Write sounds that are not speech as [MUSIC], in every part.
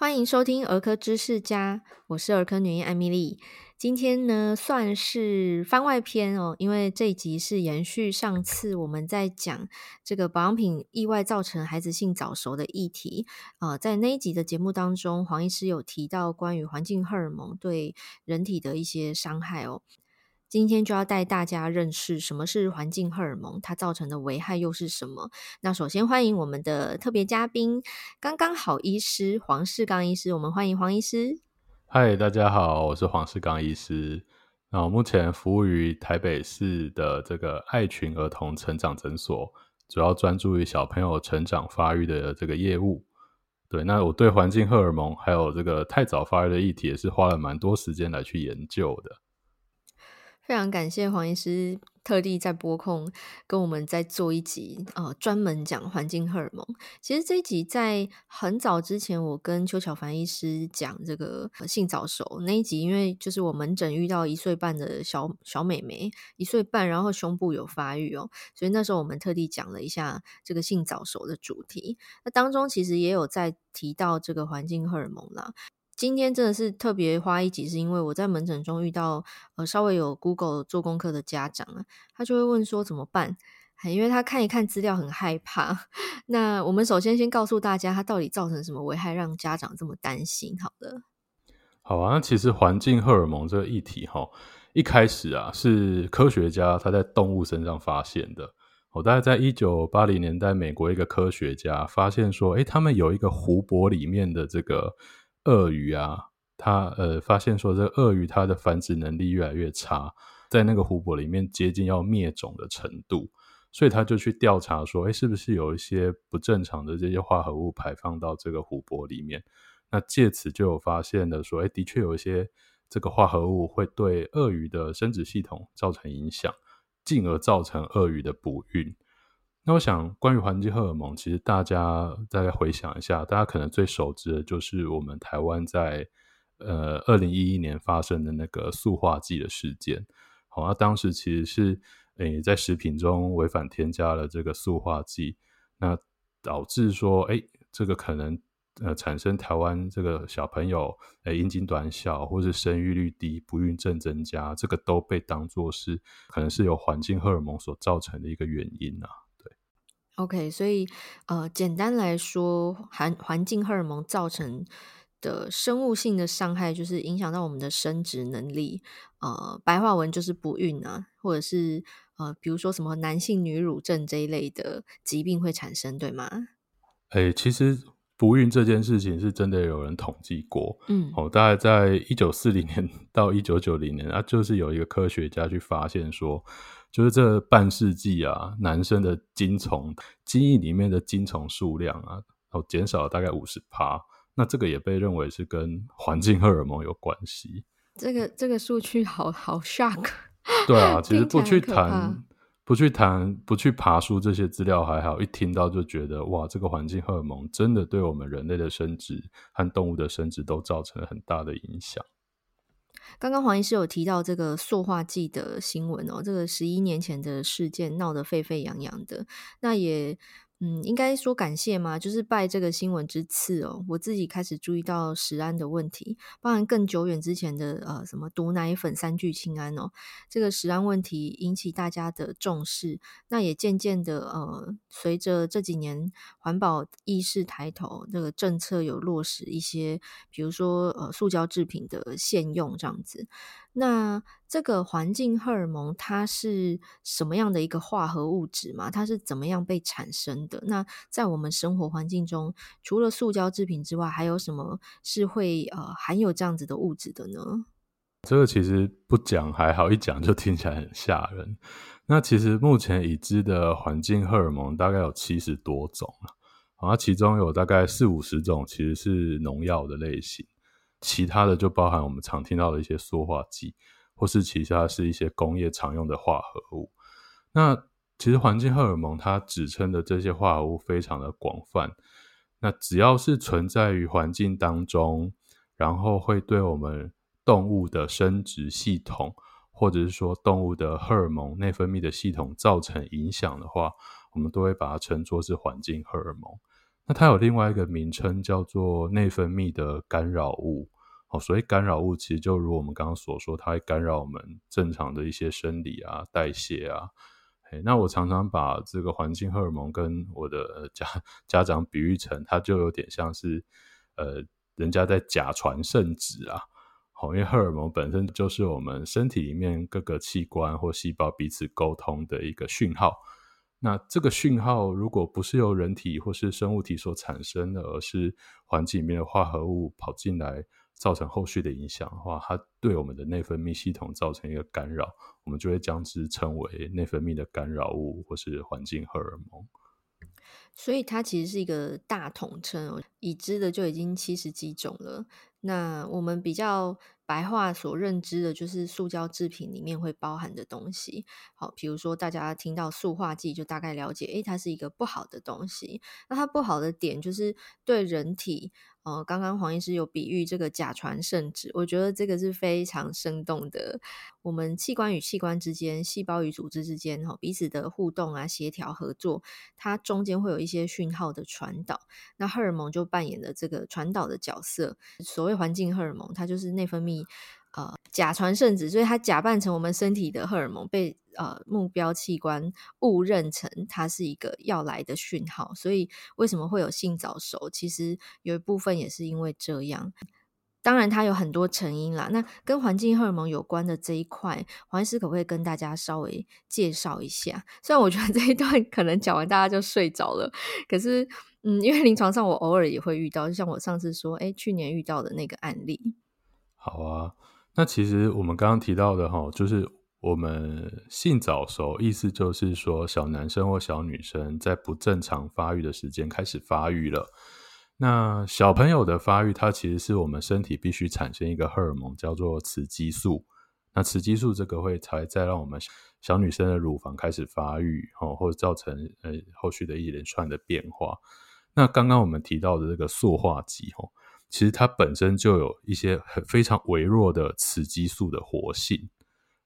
欢迎收听儿科知识家，我是儿科女医艾米莉。今天呢，算是番外篇哦，因为这一集是延续上次我们在讲这个保养品意外造成孩子性早熟的议题。呃，在那一集的节目当中，黄医师有提到关于环境荷尔蒙对人体的一些伤害哦。今天就要带大家认识什么是环境荷尔蒙，它造成的危害又是什么？那首先欢迎我们的特别嘉宾，刚刚好医师黄世刚医师，我们欢迎黄医师。嗨，大家好，我是黄世刚医师。那我目前服务于台北市的这个爱群儿童成长诊所，主要专注于小朋友成长发育的这个业务。对，那我对环境荷尔蒙还有这个太早发育的议题，也是花了蛮多时间来去研究的。非常感谢黄医师特地在播控跟我们再做一集，呃，专门讲环境荷尔蒙。其实这一集在很早之前，我跟邱巧凡医师讲这个性早熟那一集，因为就是我门诊遇到一岁半的小小美眉，一岁半，然后胸部有发育哦，所以那时候我们特地讲了一下这个性早熟的主题。那当中其实也有在提到这个环境荷尔蒙啦。今天真的是特别花一集，是因为我在门诊中遇到呃稍微有 Google 做功课的家长啊，他就会问说怎么办？因为他看一看资料很害怕。[LAUGHS] 那我们首先先告诉大家，他到底造成什么危害，让家长这么担心？好的，好啊。那其实环境荷尔蒙这个议题哈，一开始啊是科学家他在动物身上发现的。我大概在一九八零年代，美国一个科学家发现说，诶，他们有一个湖泊里面的这个。鳄鱼啊，他呃发现说，这鳄鱼它的繁殖能力越来越差，在那个湖泊里面接近要灭种的程度，所以他就去调查说，哎，是不是有一些不正常的这些化合物排放到这个湖泊里面？那借此就有发现的说，哎，的确有一些这个化合物会对鳄鱼的生殖系统造成影响，进而造成鳄鱼的不孕。那我想，关于环境荷尔蒙，其实大家再回想一下，大家可能最熟知的就是我们台湾在呃二零一一年发生的那个塑化剂的事件。好，那当时其实是诶、在食品中违反添加了这个塑化剂，那导致说，诶、欸、这个可能呃产生台湾这个小朋友诶阴茎短小，或是生育率低、不孕症增加，这个都被当作是可能是由环境荷尔蒙所造成的一个原因啊。OK，所以呃，简单来说，环环境荷尔蒙造成的生物性的伤害，就是影响到我们的生殖能力。呃，白话文就是不孕啊，或者是呃，比如说什么男性女乳症这一类的疾病会产生，对吗？哎、欸，其实不孕这件事情是真的有人统计过，嗯，哦，大概在一九四零年到一九九零年啊，就是有一个科学家去发现说。就是这半世纪啊，男生的精虫精液里面的精虫数量啊，哦，减少了大概五十趴。那这个也被认为是跟环境荷尔蒙有关系。这个这个数据好好 shock。[LAUGHS] 对啊，其实不去谈、不去谈、不去爬书这些资料还好，一听到就觉得哇，这个环境荷尔蒙真的对我们人类的生殖和动物的生殖都造成了很大的影响。刚刚黄医师有提到这个塑化剂的新闻哦，这个十一年前的事件闹得沸沸扬扬的，那也。嗯，应该说感谢嘛，就是拜这个新闻之赐哦，我自己开始注意到食安的问题，包含更久远之前的呃什么毒奶粉三聚氰胺哦，这个食安问题引起大家的重视，那也渐渐的呃，随着这几年环保意识抬头，这个政策有落实一些，比如说呃塑胶制品的限用这样子。那这个环境荷尔蒙它是什么样的一个化合物质嘛？它是怎么样被产生的？那在我们生活环境中，除了塑胶制品之外，还有什么是会呃含有这样子的物质的呢？这个其实不讲还好，一讲就听起来很吓人。那其实目前已知的环境荷尔蒙大概有七十多种了，然后其中有大概四五十种其实是农药的类型。其他的就包含我们常听到的一些塑化剂，或是其他是一些工业常用的化合物。那其实环境荷尔蒙它指称的这些化合物非常的广泛。那只要是存在于环境当中，然后会对我们动物的生殖系统，或者是说动物的荷尔蒙内分泌的系统造成影响的话，我们都会把它称作是环境荷尔蒙。那它有另外一个名称叫做内分泌的干扰物。哦，所以干扰物其实就如我们刚刚所说，它会干扰我们正常的一些生理啊、代谢啊。嘿，那我常常把这个环境荷尔蒙跟我的家家长比喻成，它就有点像是呃，人家在假传圣旨啊。好，因为荷尔蒙本身就是我们身体里面各个器官或细胞彼此沟通的一个讯号。那这个讯号如果不是由人体或是生物体所产生的，而是环境里面的化合物跑进来。造成后续的影响的话，它对我们的内分泌系统造成一个干扰，我们就会将之称为内分泌的干扰物或是环境荷尔蒙。所以它其实是一个大统称，已知的就已经七十几种了。那我们比较白话所认知的，就是塑胶制品里面会包含的东西。好，比如说大家听到塑化剂，就大概了解，诶，它是一个不好的东西。那它不好的点就是对人体。哦，刚刚黄医师有比喻这个假传圣旨，我觉得这个是非常生动的。我们器官与器官之间、细胞与组织之间，哈，彼此的互动啊、协调合作，它中间会有一些讯号的传导。那荷尔蒙就扮演了这个传导的角色。所谓环境荷尔蒙，它就是内分泌。呃，假传圣旨，所以它假扮成我们身体的荷尔蒙，被呃目标器官误认成它是一个要来的讯号。所以为什么会有性早熟？其实有一部分也是因为这样。当然，它有很多成因啦。那跟环境荷尔蒙有关的这一块，黄医师可不可以跟大家稍微介绍一下？虽然我觉得这一段可能讲完大家就睡着了，可是嗯，因为临床上我偶尔也会遇到，就像我上次说，诶，去年遇到的那个案例。好啊。那其实我们刚刚提到的哈，就是我们性早熟，意思就是说小男生或小女生在不正常发育的时间开始发育了。那小朋友的发育，它其实是我们身体必须产生一个荷尔蒙，叫做雌激素。那雌激素这个会才再让我们小女生的乳房开始发育，哦，或者造成呃后续的一连串的变化。那刚刚我们提到的这个塑化剂，哦。其实它本身就有一些很非常微弱的雌激素的活性，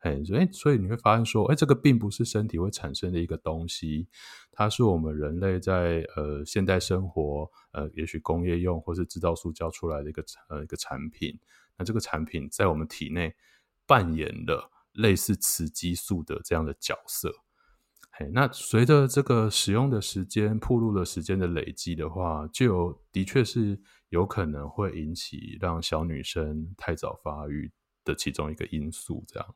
哎，所以所以你会发现说，哎，这个并不是身体会产生的一个东西，它是我们人类在呃现代生活呃，也许工业用或是制造塑胶出来的一个呃一个产品。那这个产品在我们体内扮演了类似雌激素的这样的角色。嘿，那随着这个使用的时间、暴露的时间的累积的话，就有的确是。有可能会引起让小女生太早发育的其中一个因素，这样。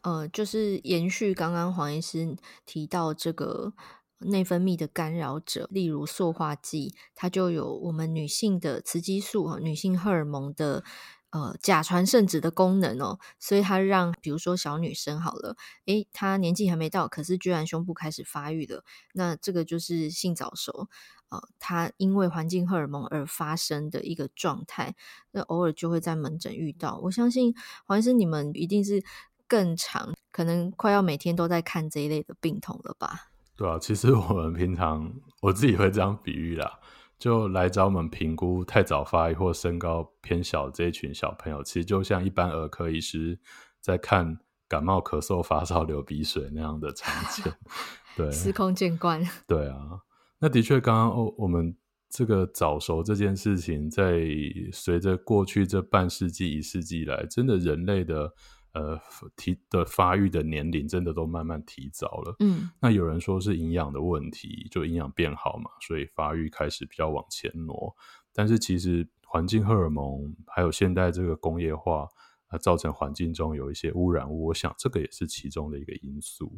呃，就是延续刚刚黄医师提到这个内分泌的干扰者，例如塑化剂，它就有我们女性的雌激素和女性荷尔蒙的呃假传圣旨的功能哦，所以它让比如说小女生好了，诶，她年纪还没到，可是居然胸部开始发育了，那这个就是性早熟。呃，它因为环境荷尔蒙而发生的一个状态，那偶尔就会在门诊遇到。我相信黄医生你们一定是更长，可能快要每天都在看这一类的病童了吧？对啊，其实我们平常我自己会这样比喻啦，就来找我们评估太早发育或身高偏小这一群小朋友，其实就像一般儿科医师在看感冒、咳嗽、发烧、流鼻水那样的场景，[LAUGHS] 对，司空见惯，[LAUGHS] 对啊。那的确，刚刚哦，我们这个早熟这件事情，在随着过去这半世纪、一世纪来，真的人类的呃提的发育的年龄，真的都慢慢提早了。嗯，那有人说是营养的问题，就营养变好嘛，所以发育开始比较往前挪。但是其实环境荷尔蒙还有现代这个工业化，啊，造成环境中有一些污染物，我想这个也是其中的一个因素。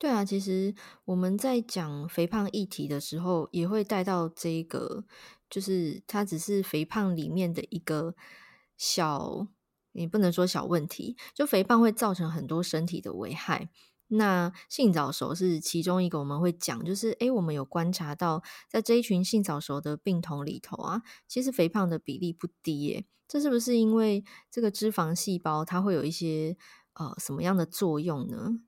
对啊，其实我们在讲肥胖议题的时候，也会带到这个，就是它只是肥胖里面的一个小，你不能说小问题，就肥胖会造成很多身体的危害。那性早熟是其中一个，我们会讲，就是诶，我们有观察到，在这一群性早熟的病童里头啊，其实肥胖的比例不低耶。这是不是因为这个脂肪细胞它会有一些呃什么样的作用呢？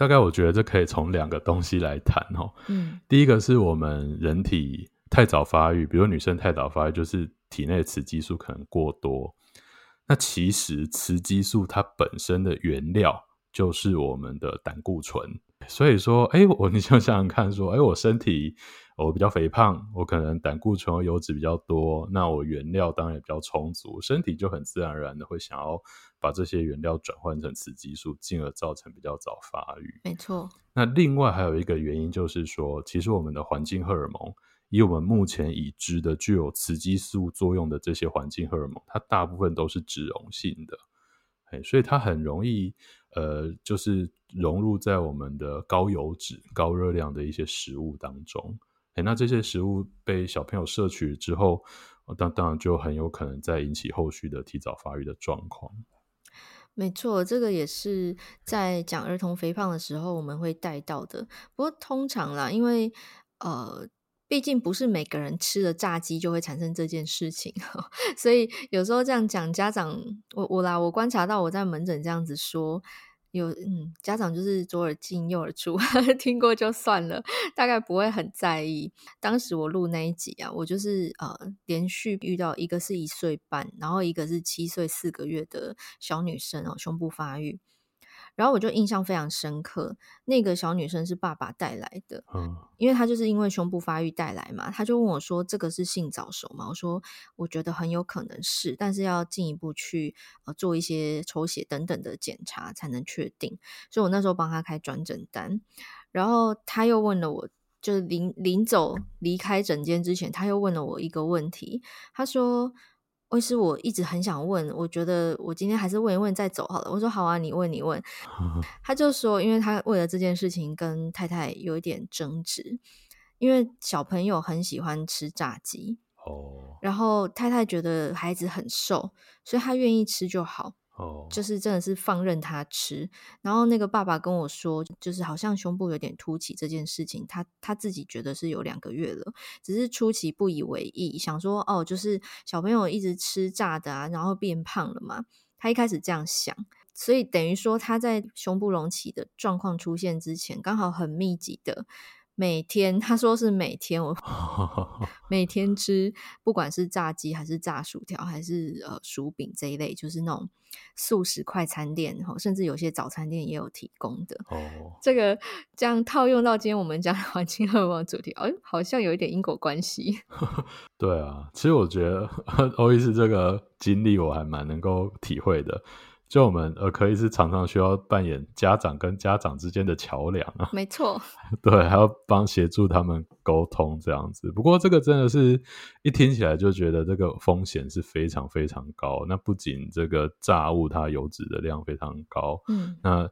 大概我觉得这可以从两个东西来谈哦。嗯，第一个是我们人体太早发育，比如女生太早发育，就是体内雌激素可能过多。那其实雌激素它本身的原料就是我们的胆固醇。所以说，哎，我你就想想看，说，哎，我身体我比较肥胖，我可能胆固醇和油脂比较多，那我原料当然也比较充足，身体就很自然而然的会想要把这些原料转换成雌激素，进而造成比较早发育。没错。那另外还有一个原因就是说，其实我们的环境荷尔蒙，以我们目前已知的具有雌激素作用的这些环境荷尔蒙，它大部分都是脂溶性的，哎，所以它很容易。呃，就是融入在我们的高油脂、高热量的一些食物当中。诶，那这些食物被小朋友摄取之后，当当然就很有可能再引起后续的提早发育的状况。没错，这个也是在讲儿童肥胖的时候我们会带到的。不过通常啦，因为呃。毕竟不是每个人吃了炸鸡就会产生这件事情，[LAUGHS] 所以有时候这样讲，家长我我啦，我观察到我在门诊这样子说，有嗯家长就是左耳进右耳出，[LAUGHS] 听过就算了，大概不会很在意。当时我录那一集啊，我就是呃连续遇到一个是一岁半，然后一个是七岁四个月的小女生哦，胸部发育。然后我就印象非常深刻，那个小女生是爸爸带来的，嗯，因为她就是因为胸部发育带来嘛，她就问我说：“这个是性早熟吗？”我说：“我觉得很有可能是，但是要进一步去呃做一些抽血等等的检查才能确定。”所以，我那时候帮她开转诊单，然后她又问了我，就是临临走离开诊间之前，她又问了我一个问题，她说。其实我一直很想问，我觉得我今天还是问一问再走好了。我说好啊，你问你问。[LAUGHS] 他就说，因为他为了这件事情跟太太有一点争执，因为小朋友很喜欢吃炸鸡哦，然后太太觉得孩子很瘦，所以他愿意吃就好。就是真的是放任他吃，然后那个爸爸跟我说，就是好像胸部有点凸起这件事情，他他自己觉得是有两个月了，只是初期不以为意，想说哦，就是小朋友一直吃炸的啊，然后变胖了嘛，他一开始这样想，所以等于说他在胸部隆起的状况出现之前，刚好很密集的。每天他说是每天我 [LAUGHS] 每天吃，不管是炸鸡还是炸薯条还是呃薯饼这一类，就是那种素食快餐店，甚至有些早餐店也有提供的。哦，这个这样套用到今天我们讲的环境荷尔蒙主题，哎，好像有一点因果关系。[LAUGHS] 对啊，其实我觉得 [LAUGHS] 欧医师这个经历我还蛮能够体会的。就我们儿科医师常常需要扮演家长跟家长之间的桥梁啊，没错，[LAUGHS] 对，还要帮协助他们沟通这样子。不过这个真的是一听起来就觉得这个风险是非常非常高。那不仅这个炸物它油脂的量非常高，嗯，那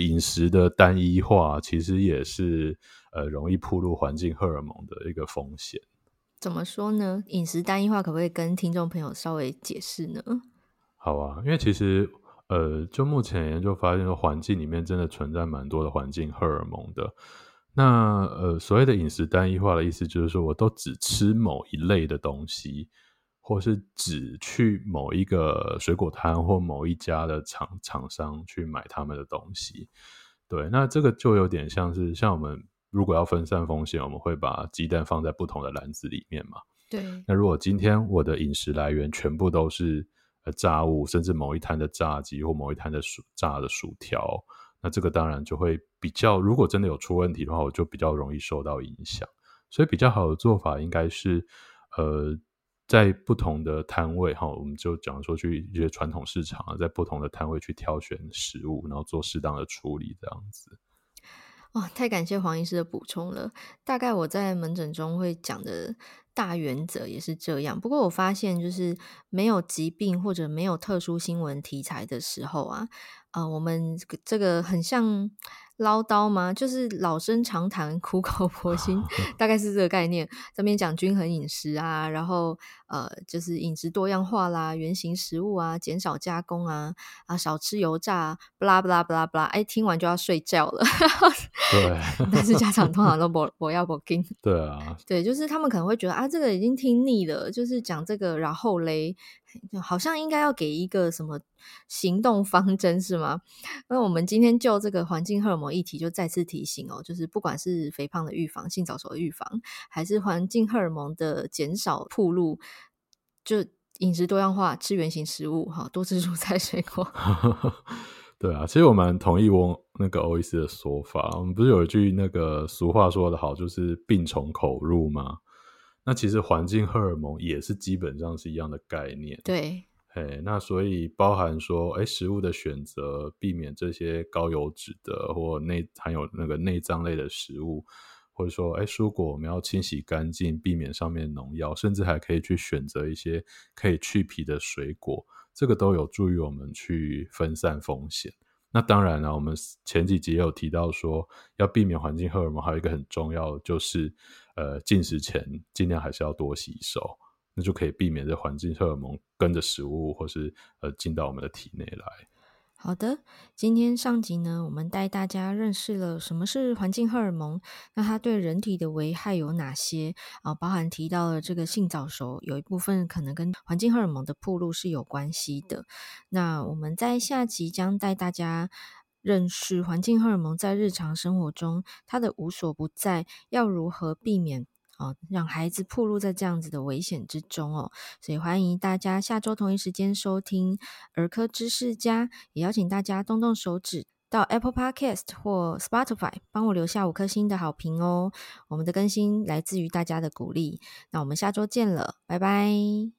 饮食的单一化其实也是呃容易暴露环境荷尔蒙的一个风险。怎么说呢？饮食单一化可不可以跟听众朋友稍微解释呢？好啊，因为其实。呃，就目前研究发现，说环境里面真的存在蛮多的环境荷尔蒙的。那呃，所谓的饮食单一化的意思，就是说我都只吃某一类的东西，或是只去某一个水果摊或某一家的厂厂商去买他们的东西。对，那这个就有点像是像我们如果要分散风险，我们会把鸡蛋放在不同的篮子里面嘛。对。那如果今天我的饮食来源全部都是。炸物，甚至某一摊的炸鸡或某一摊的薯炸的薯条，那这个当然就会比较，如果真的有出问题的话，我就比较容易受到影响。所以比较好的做法应该是，呃，在不同的摊位哈，我们就讲说去一些传统市场，在不同的摊位去挑选食物，然后做适当的处理，这样子。哇、哦，太感谢黄医师的补充了。大概我在门诊中会讲的。大原则也是这样，不过我发现就是没有疾病或者没有特殊新闻题材的时候啊，啊，我们这个很像唠叨吗？就是老生常谈、苦 [LAUGHS] 口婆心，[LAUGHS] 大概是这个概念。这边讲均衡饮食啊，然后呃，就是饮食多样化啦，原型食物啊，减少加工啊，啊，少吃油炸，不啦不啦不啦不啦，哎，听完就要睡觉了。对，[LAUGHS] 但是家长通常都不不要不听。对啊，对，就是他们可能会觉得啊，这个已经听腻了，就是讲这个，然后嘞，好像应该要给一个什么行动方针是吗？那我们今天就这个环境荷尔蒙议题，就再次提醒哦，就是不管是肥胖的预防、性早熟的预防，还是环境荷尔蒙的减少暴露，就饮食多样化，吃原形食物，哈，多吃蔬菜水果。[LAUGHS] 对啊，其实我蛮同意我那个欧医师的说法。我们不是有一句那个俗话说得好，就是病从口入吗？那其实环境荷尔蒙也是基本上是一样的概念。对，嘿，那所以包含说，哎，食物的选择，避免这些高油脂的或内含有那个内脏类的食物。或者说，哎，蔬果我们要清洗干净，避免上面农药，甚至还可以去选择一些可以去皮的水果，这个都有助于我们去分散风险。那当然了，我们前几集也有提到说，要避免环境荷尔蒙，还有一个很重要的就是，呃，进食前尽量还是要多洗手，那就可以避免这环境荷尔蒙跟着食物或是呃进到我们的体内来。好的，今天上集呢，我们带大家认识了什么是环境荷尔蒙，那它对人体的危害有哪些啊？包含提到了这个性早熟，有一部分可能跟环境荷尔蒙的暴露是有关系的。那我们在下集将带大家认识环境荷尔蒙在日常生活中它的无所不在，要如何避免。哦，让孩子暴露在这样子的危险之中哦，所以欢迎大家下周同一时间收听儿科知识家，也邀请大家动动手指到 Apple Podcast 或 Spotify 帮我留下五颗星的好评哦。我们的更新来自于大家的鼓励，那我们下周见了，拜拜。